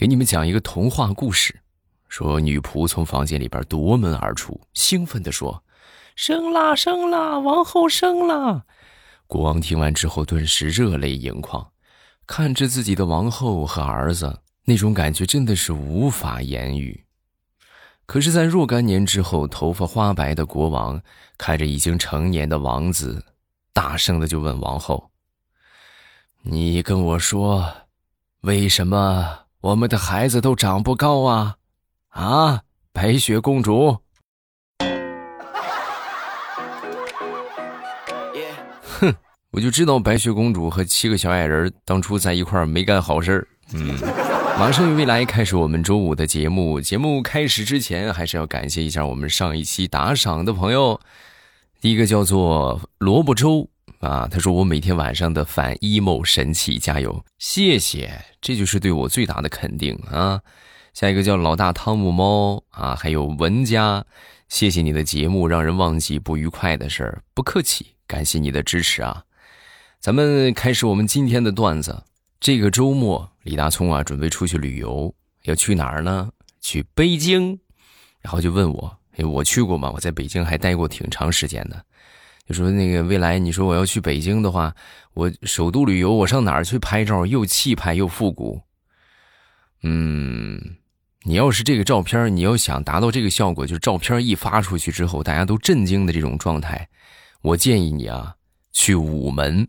给你们讲一个童话故事，说女仆从房间里边夺门而出，兴奋地说：“生啦，生啦，王后生啦！”国王听完之后，顿时热泪盈眶，看着自己的王后和儿子，那种感觉真的是无法言语。可是，在若干年之后，头发花白的国王看着已经成年的王子，大声的就问王后：“你跟我说，为什么？”我们的孩子都长不高啊，啊，白雪公主！哼，我就知道白雪公主和七个小矮人当初在一块儿没干好事。嗯，马上与未来开始我们周五的节目。节目开始之前，还是要感谢一下我们上一期打赏的朋友。第一个叫做萝卜粥。啊，他说我每天晚上的反 emo 神器，加油，谢谢，这就是对我最大的肯定啊。下一个叫老大汤姆猫啊，还有文佳，谢谢你的节目，让人忘记不愉快的事儿，不客气，感谢你的支持啊。咱们开始我们今天的段子。这个周末，李大聪啊准备出去旅游，要去哪儿呢？去北京，然后就问我，我去过吗？我在北京还待过挺长时间的。就说那个未来，你说我要去北京的话，我首都旅游，我上哪儿去拍照又气派又复古？嗯，你要是这个照片，你要想达到这个效果，就是照片一发出去之后，大家都震惊的这种状态，我建议你啊，去午门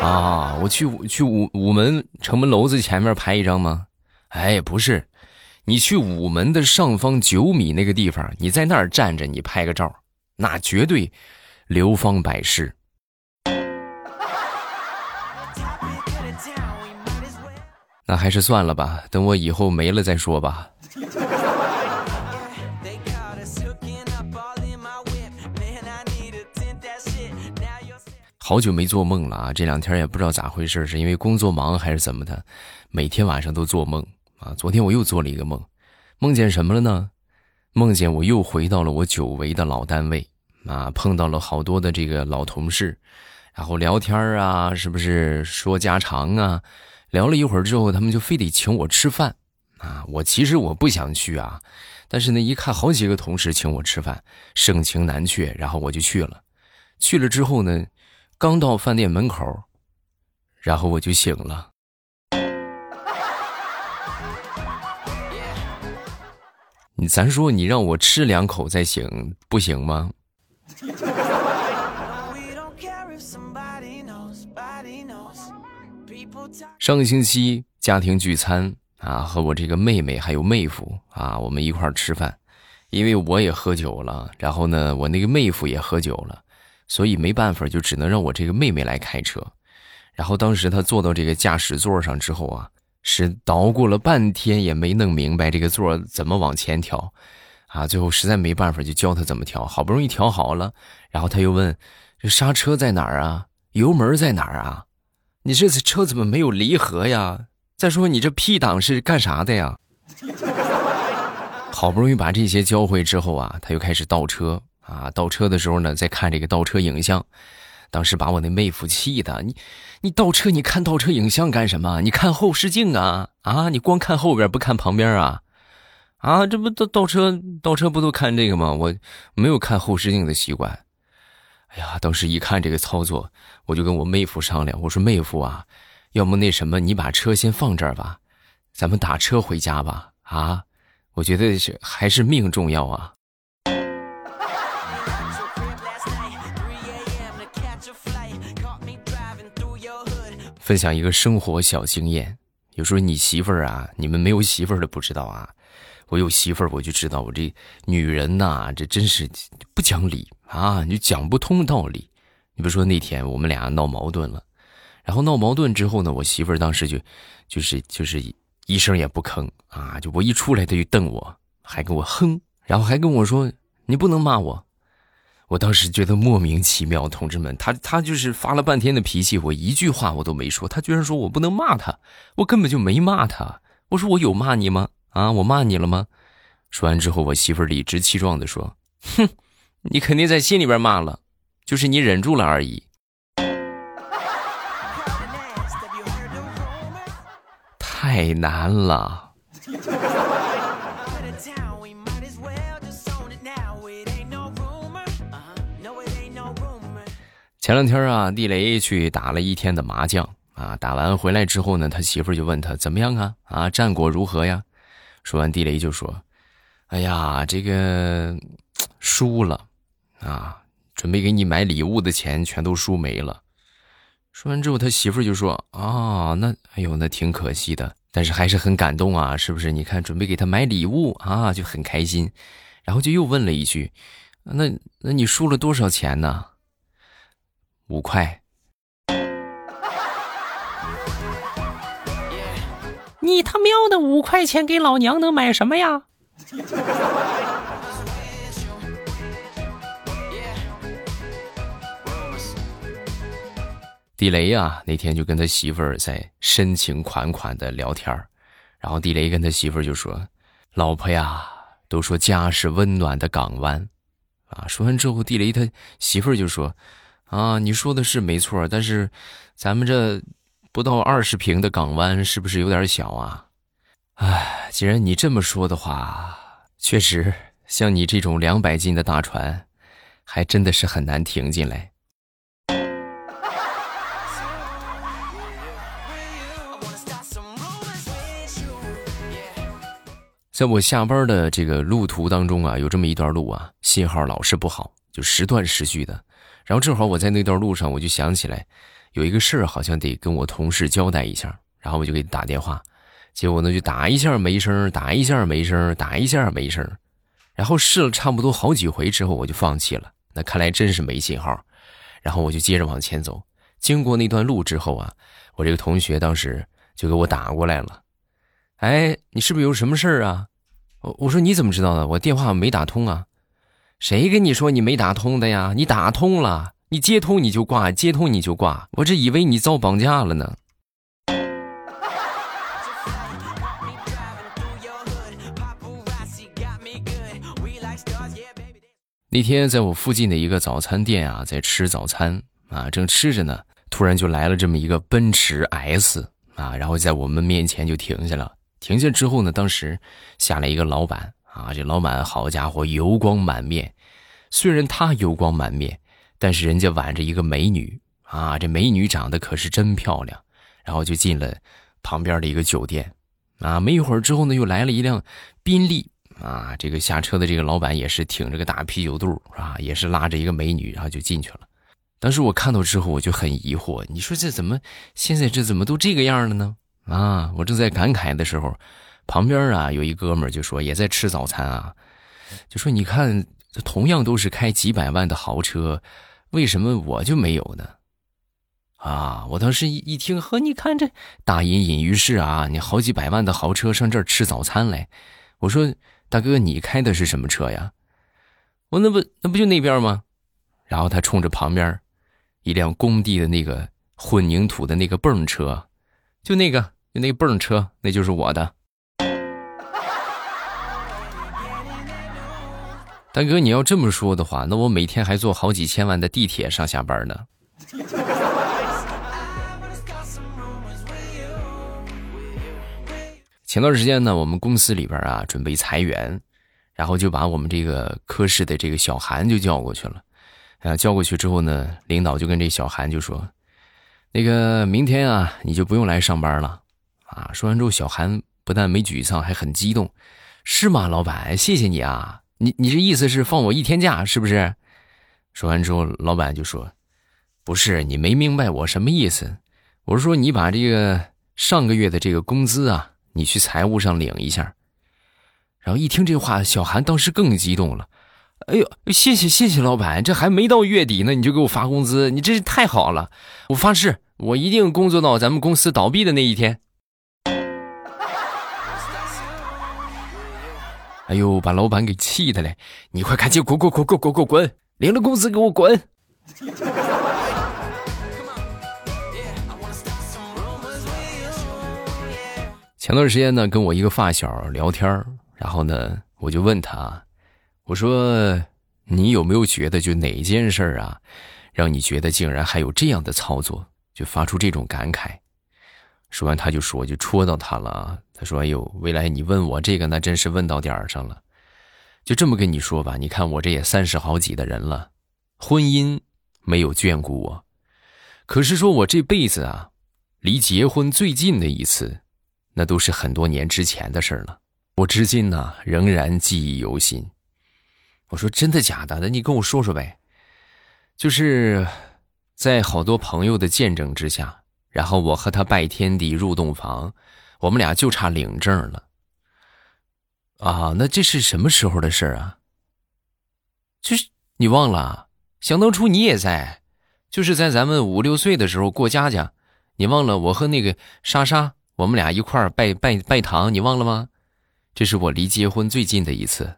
啊，我去去午午门城门楼子前面拍一张吗？哎，不是，你去午门的上方九米那个地方，你在那儿站着，你拍个照，那绝对。流芳百世，那还是算了吧，等我以后没了再说吧。好久没做梦了啊！这两天也不知道咋回事，是因为工作忙还是怎么的，每天晚上都做梦啊。昨天我又做了一个梦，梦见什么了呢？梦见我又回到了我久违的老单位。啊，碰到了好多的这个老同事，然后聊天啊，是不是说家常啊？聊了一会儿之后，他们就非得请我吃饭啊。我其实我不想去啊，但是呢，一看好几个同事请我吃饭，盛情难却，然后我就去了。去了之后呢，刚到饭店门口，然后我就醒了。你咱说，你让我吃两口再醒，不行吗？上个星期家庭聚餐啊，和我这个妹妹还有妹夫啊，我们一块儿吃饭。因为我也喝酒了，然后呢，我那个妹夫也喝酒了，所以没办法，就只能让我这个妹妹来开车。然后当时她坐到这个驾驶座上之后啊，是捣鼓了半天也没弄明白这个座怎么往前调。啊，最后实在没办法，就教他怎么调。好不容易调好了，然后他又问：“这刹车在哪儿啊？油门在哪儿啊？你这次车怎么没有离合呀？再说你这 P 档是干啥的呀？” 好不容易把这些教会之后啊，他又开始倒车啊。倒车的时候呢，在看这个倒车影像。当时把我那妹夫气的，你你倒车你看倒车影像干什么？你看后视镜啊啊！你光看后边不看旁边啊？啊，这不倒倒车倒车不都看这个吗？我没有看后视镜的习惯。哎呀，当时一看这个操作，我就跟我妹夫商量，我说妹夫啊，要么那什么，你把车先放这儿吧，咱们打车回家吧。啊，我觉得是还是命重要啊。分享一个生活小经验，有时候你媳妇儿啊，你们没有媳妇儿的不知道啊。我有媳妇儿，我就知道我这女人呐，这真是不讲理啊！你讲不通道理。你比如说那天我们俩闹矛盾了，然后闹矛盾之后呢，我媳妇儿当时就就是就是一声也不吭啊，就我一出来，她就瞪我，还跟我哼，然后还跟我说你不能骂我。我当时觉得莫名其妙，同志们，他他就是发了半天的脾气，我一句话我都没说，他居然说我不能骂他，我根本就没骂他。我说我有骂你吗？啊！我骂你了吗？说完之后，我媳妇儿理直气壮的说：“哼，你肯定在心里边骂了，就是你忍住了而已。”太难了。前两天啊，地雷去打了一天的麻将啊，打完回来之后呢，他媳妇就问他怎么样啊？啊，战果如何呀？说完，地雷就说：“哎呀，这个输了啊，准备给你买礼物的钱全都输没了。”说完之后，他媳妇就说：“啊，那哎呦，那挺可惜的，但是还是很感动啊，是不是？你看，准备给他买礼物啊，就很开心。”然后就又问了一句：“那那你输了多少钱呢？”五块，你他喵的五块钱给老娘能买什么呀？地雷呀，那天就跟他媳妇儿在深情款款的聊天儿然后地雷跟他媳妇儿就说：“老婆呀，都说家是温暖的港湾，啊。”说完之后，地雷他媳妇儿就说。啊，你说的是没错，但是咱们这不到二十平的港湾是不是有点小啊？哎，既然你这么说的话，确实像你这种两百斤的大船，还真的是很难停进来。在我下班的这个路途当中啊，有这么一段路啊，信号老是不好，就时断时续的。然后正好我在那段路上，我就想起来，有一个事儿好像得跟我同事交代一下，然后我就给他打电话，结果呢就打一下没声，打一下没声，打一下没声，然后试了差不多好几回之后，我就放弃了。那看来真是没信号，然后我就接着往前走。经过那段路之后啊，我这个同学当时就给我打过来了，哎，你是不是有什么事儿啊？我我说你怎么知道的？我电话没打通啊。谁跟你说你没打通的呀？你打通了，你接通你就挂，接通你就挂。我这以为你遭绑架了呢。那天在我附近的一个早餐店啊，在吃早餐啊，正吃着呢，突然就来了这么一个奔驰 S 啊，然后在我们面前就停下了。停下之后呢，当时下来一个老板。啊，这老板好家伙，油光满面。虽然他油光满面，但是人家挽着一个美女啊，这美女长得可是真漂亮。然后就进了旁边的一个酒店。啊，没一会儿之后呢，又来了一辆宾利。啊，这个下车的这个老板也是挺着个大啤酒肚啊，也是拉着一个美女，然后就进去了。当时我看到之后，我就很疑惑，你说这怎么现在这怎么都这个样了呢？啊，我正在感慨的时候。旁边啊，有一哥们就说也在吃早餐啊，就说你看，同样都是开几百万的豪车，为什么我就没有呢？啊，我当时一一听，呵，你看这大隐隐于市啊，你好几百万的豪车上这儿吃早餐来，我说大哥，你开的是什么车呀？我那不那不就那边吗？然后他冲着旁边一辆工地的那个混凝土的那个泵车，就那个就那泵车，那就是我的。大哥，你要这么说的话，那我每天还坐好几千万的地铁上下班呢。前段时间呢，我们公司里边啊准备裁员，然后就把我们这个科室的这个小韩就叫过去了。啊，叫过去之后呢，领导就跟这小韩就说：“那个明天啊，你就不用来上班了。”啊，说完之后，小韩不但没沮丧，还很激动：“是吗，老板？谢谢你啊。”你你这意思是放我一天假是不是？说完之后，老板就说：“不是，你没明白我什么意思。我是说你把这个上个月的这个工资啊，你去财务上领一下。”然后一听这话，小韩当时更激动了：“哎呦，谢谢谢谢老板，这还没到月底呢，你就给我发工资，你真是太好了！我发誓，我一定工作到咱们公司倒闭的那一天。”哎呦，把老板给气的嘞！你快赶紧滚滚滚滚滚滚滚，领了工资给我滚！前段时间呢，跟我一个发小聊天然后呢，我就问他，我说你有没有觉得就哪件事儿啊，让你觉得竟然还有这样的操作，就发出这种感慨？说完他就说，就戳到他了。他说：“哎呦，未来你问我这个，那真是问到点儿上了。就这么跟你说吧，你看我这也三十好几的人了，婚姻没有眷顾我，可是说我这辈子啊，离结婚最近的一次，那都是很多年之前的事了。我至今呢，仍然记忆犹新。我说真的假的？那你跟我说说呗。就是在好多朋友的见证之下，然后我和他拜天地入洞房。”我们俩就差领证了，啊，那这是什么时候的事啊？就是你忘了？想当初你也在，就是在咱们五六岁的时候过家家，你忘了？我和那个莎莎，我们俩一块儿拜拜拜堂，你忘了吗？这是我离结婚最近的一次。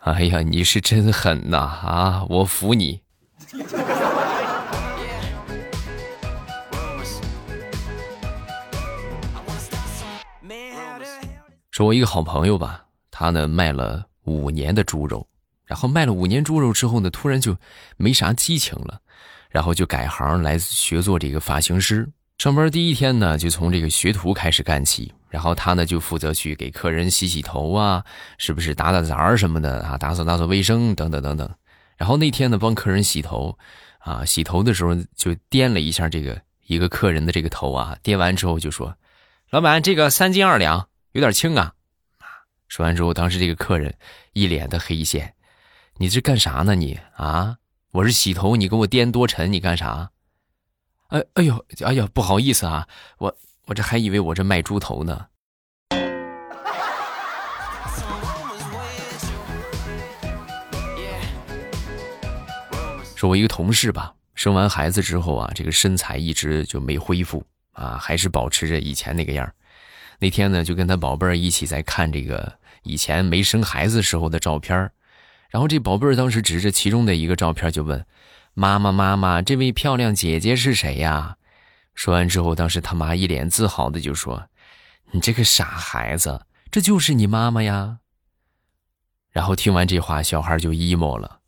哎呀，你是真狠呐！啊，我服你。说，我一个好朋友吧，他呢卖了五年的猪肉，然后卖了五年猪肉之后呢，突然就没啥激情了，然后就改行来学做这个发型师。上班第一天呢，就从这个学徒开始干起，然后他呢就负责去给客人洗洗头啊，是不是打打杂什么的啊，打扫打扫卫生等等等等。然后那天呢，帮客人洗头，啊，洗头的时候就掂了一下这个一个客人的这个头啊，掂完之后就说：“老板，这个三斤二两。”有点轻啊！说完之后，当时这个客人一脸的黑线，你这干啥呢？你啊，我是洗头，你给我掂多沉，你干啥？哎哎呦，哎呀，不好意思啊，我我这还以为我这卖猪头呢。说，我一个同事吧，生完孩子之后啊，这个身材一直就没恢复啊，还是保持着以前那个样那天呢，就跟他宝贝儿一起在看这个以前没生孩子时候的照片然后这宝贝儿当时指着其中的一个照片就问：“妈妈，妈妈，这位漂亮姐姐是谁呀？”说完之后，当时他妈一脸自豪的就说：“你这个傻孩子，这就是你妈妈呀。”然后听完这话，小孩就 emo 了：“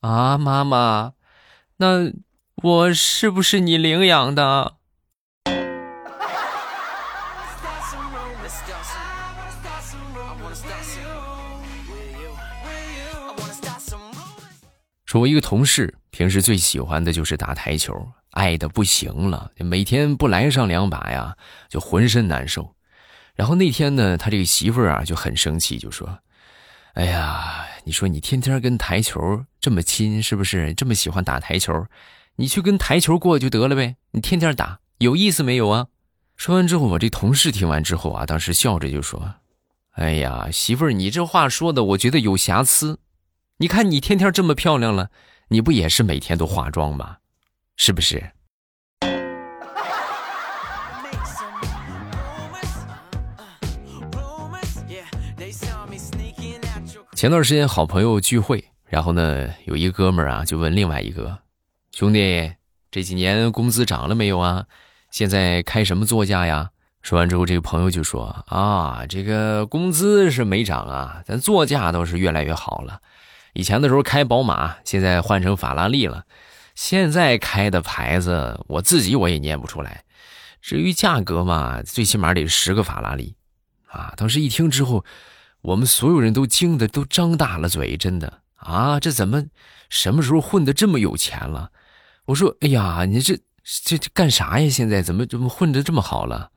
啊，妈妈，那我是不是你领养的？”说，我一个同事平时最喜欢的就是打台球，爱的不行了，每天不来上两把呀，就浑身难受。然后那天呢，他这个媳妇儿啊就很生气，就说：“哎呀，你说你天天跟台球这么亲，是不是这么喜欢打台球？你去跟台球过就得了呗，你天天打有意思没有啊？”说完之后，我这同事听完之后啊，当时笑着就说：“哎呀，媳妇儿，你这话说的，我觉得有瑕疵。”你看你天天这么漂亮了，你不也是每天都化妆吗？是不是？前段时间好朋友聚会，然后呢，有一个哥们儿啊，就问另外一个兄弟：“这几年工资涨了没有啊？现在开什么座驾呀？”说完之后，这个朋友就说：“啊，这个工资是没涨啊，咱座驾倒是越来越好了。”以前的时候开宝马，现在换成法拉利了。现在开的牌子，我自己我也念不出来。至于价格嘛，最起码得十个法拉利，啊！当时一听之后，我们所有人都惊得都张大了嘴，真的啊！这怎么什么时候混得这么有钱了？我说，哎呀，你这这这干啥呀？现在怎么怎么混得这么好了？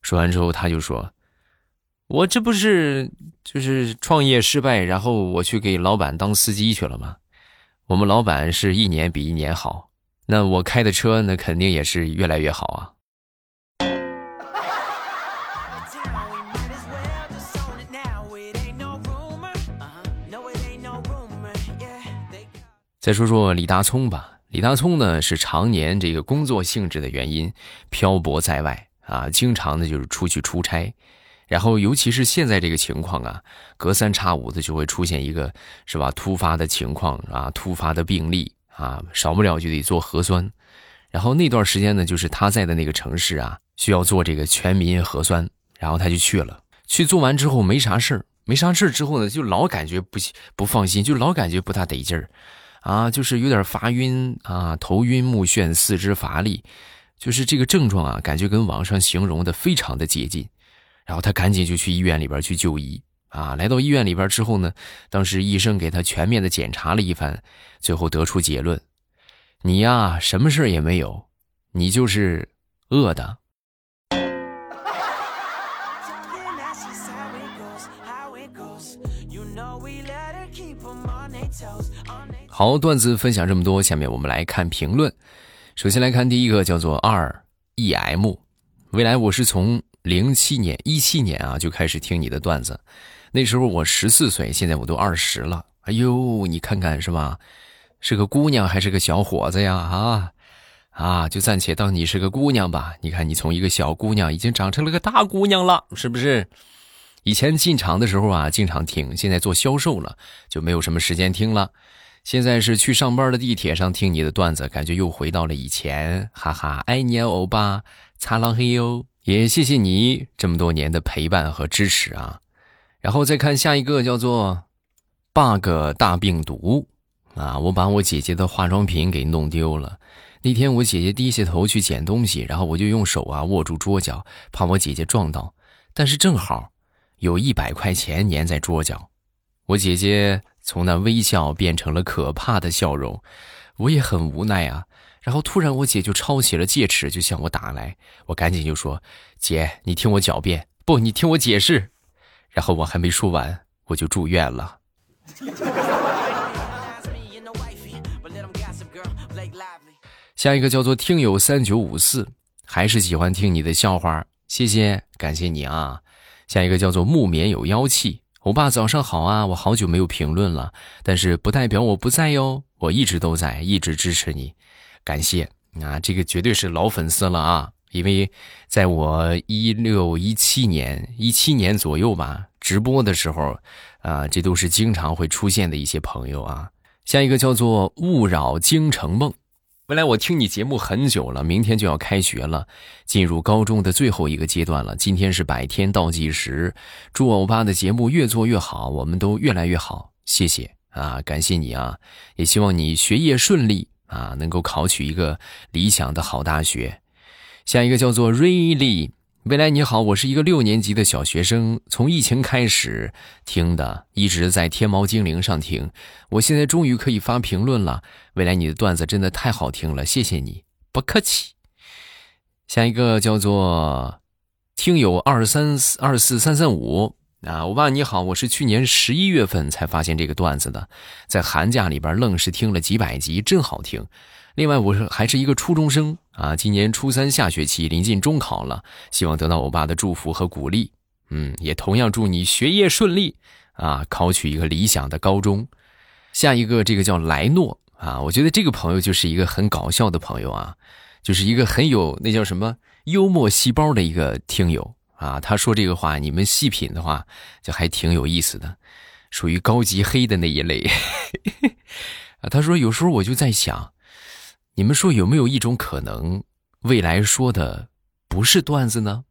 说完之后，他就说。我这不是就是创业失败，然后我去给老板当司机去了吗？我们老板是一年比一年好，那我开的车那肯定也是越来越好啊。再说说李大聪吧，李大聪呢是常年这个工作性质的原因漂泊在外啊，经常呢就是出去出差。然后，尤其是现在这个情况啊，隔三差五的就会出现一个，是吧？突发的情况啊，突发的病例啊，少不了就得做核酸。然后那段时间呢，就是他在的那个城市啊，需要做这个全民核酸，然后他就去了。去做完之后没啥事儿，没啥事儿之后呢，就老感觉不不放心，就老感觉不大得劲儿，啊，就是有点发晕啊，头晕目眩，四肢乏力，就是这个症状啊，感觉跟网上形容的非常的接近。然后他赶紧就去医院里边去就医啊。来到医院里边之后呢，当时医生给他全面的检查了一番，最后得出结论：你呀，什么事也没有，你就是饿的。好，段子分享这么多，下面我们来看评论。首先来看第一个，叫做二 e m。未来我是从零七年一七年啊就开始听你的段子，那时候我十四岁，现在我都二十了。哎呦，你看看是吧？是个姑娘还是个小伙子呀？啊啊，就暂且当你是个姑娘吧。你看你从一个小姑娘已经长成了个大姑娘了，是不是？以前进厂的时候啊，经常听，现在做销售了，就没有什么时间听了。现在是去上班的地铁上听你的段子，感觉又回到了以前，哈哈，爱你哦，欧巴，擦浪嘿哟，也谢谢你这么多年的陪伴和支持啊。然后再看下一个，叫做 bug 大病毒啊，我把我姐姐的化妆品给弄丢了。那天我姐姐低下头去捡东西，然后我就用手啊握住桌角，怕我姐姐撞到，但是正好有一百块钱粘在桌角，我姐姐。从那微笑变成了可怕的笑容，我也很无奈啊。然后突然我姐就抄起了戒尺，就向我打来。我赶紧就说：“姐，你听我狡辩，不，你听我解释。”然后我还没说完，我就住院了。下一个叫做听友三九五四，还是喜欢听你的笑话，谢谢，感谢你啊。下一个叫做木棉有妖气。欧巴，早上好啊！我好久没有评论了，但是不代表我不在哟，我一直都在，一直支持你，感谢啊！这个绝对是老粉丝了啊！因为在我一六一七年、一七年左右吧，直播的时候，啊，这都是经常会出现的一些朋友啊。下一个叫做勿扰京城梦。未来我听你节目很久了，明天就要开学了，进入高中的最后一个阶段了。今天是百天倒计时，祝欧巴的节目越做越好，我们都越来越好。谢谢啊，感谢你啊，也希望你学业顺利啊，能够考取一个理想的好大学。下一个叫做 Really。未来你好，我是一个六年级的小学生，从疫情开始听的，一直在天猫精灵上听，我现在终于可以发评论了。未来你的段子真的太好听了，谢谢你，不客气。下一个叫做听友二三四二四三三五啊，我爸你好，我是去年十一月份才发现这个段子的，在寒假里边愣是听了几百集，真好听。另外，我是还是一个初中生啊，今年初三下学期临近中考了，希望得到欧巴的祝福和鼓励。嗯，也同样祝你学业顺利啊，考取一个理想的高中。下一个这个叫莱诺啊，我觉得这个朋友就是一个很搞笑的朋友啊，就是一个很有那叫什么幽默细胞的一个听友啊。他说这个话，你们细品的话，就还挺有意思的，属于高级黑的那一类。啊，他说有时候我就在想。你们说有没有一种可能，未来说的不是段子呢？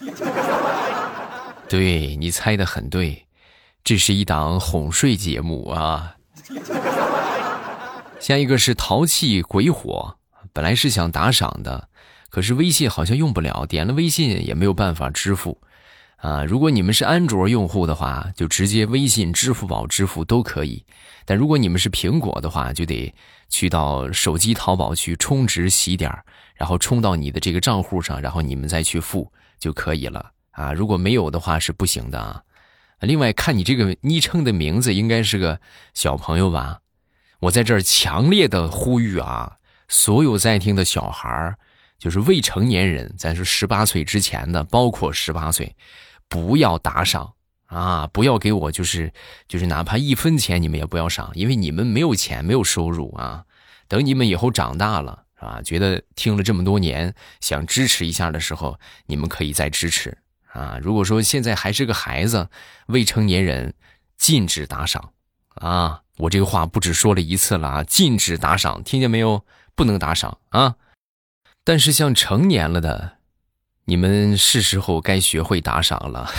对你猜的很对，这是一档哄睡节目啊。下一个是淘气鬼火，本来是想打赏的，可是微信好像用不了，点了微信也没有办法支付。啊，如果你们是安卓用户的话，就直接微信、支付宝支付都可以；但如果你们是苹果的话，就得去到手机淘宝去充值洗点然后充到你的这个账户上，然后你们再去付就可以了。啊，如果没有的话是不行的啊。另外，看你这个昵称的名字应该是个小朋友吧？我在这儿强烈的呼吁啊，所有在听的小孩儿，就是未成年人，咱是十八岁之前的，包括十八岁。不要打赏啊！不要给我，就是就是，哪怕一分钱你们也不要赏，因为你们没有钱，没有收入啊。等你们以后长大了，是吧？觉得听了这么多年，想支持一下的时候，你们可以再支持啊。如果说现在还是个孩子，未成年人，禁止打赏啊！我这个话不止说了一次了啊！禁止打赏，听见没有？不能打赏啊！但是像成年了的。你们是时候该学会打赏了。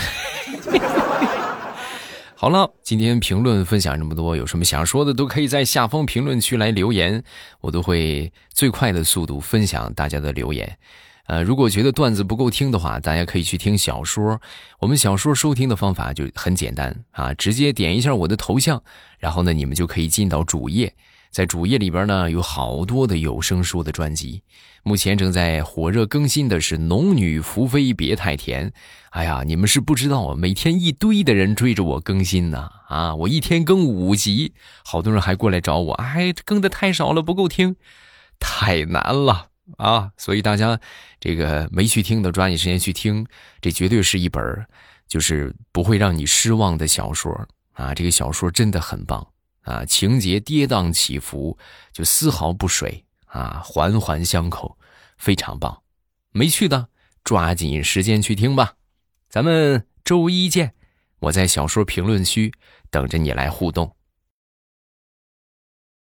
好了，今天评论分享这么多，有什么想说的都可以在下方评论区来留言，我都会最快的速度分享大家的留言。呃，如果觉得段子不够听的话，大家可以去听小说。我们小说收听的方法就很简单啊，直接点一下我的头像，然后呢，你们就可以进到主页。在主页里边呢，有好多的有声书的专辑。目前正在火热更新的是《农女福妃别太甜》。哎呀，你们是不知道啊，每天一堆的人追着我更新呢。啊，我一天更五集，好多人还过来找我，哎，更的太少了，不够听，太难了啊！所以大家这个没去听的，抓紧时间去听。这绝对是一本就是不会让你失望的小说啊！这个小说真的很棒。啊，情节跌宕起伏，就丝毫不水啊，环环相扣，非常棒。没去的，抓紧时间去听吧。咱们周一见，我在小说评论区等着你来互动。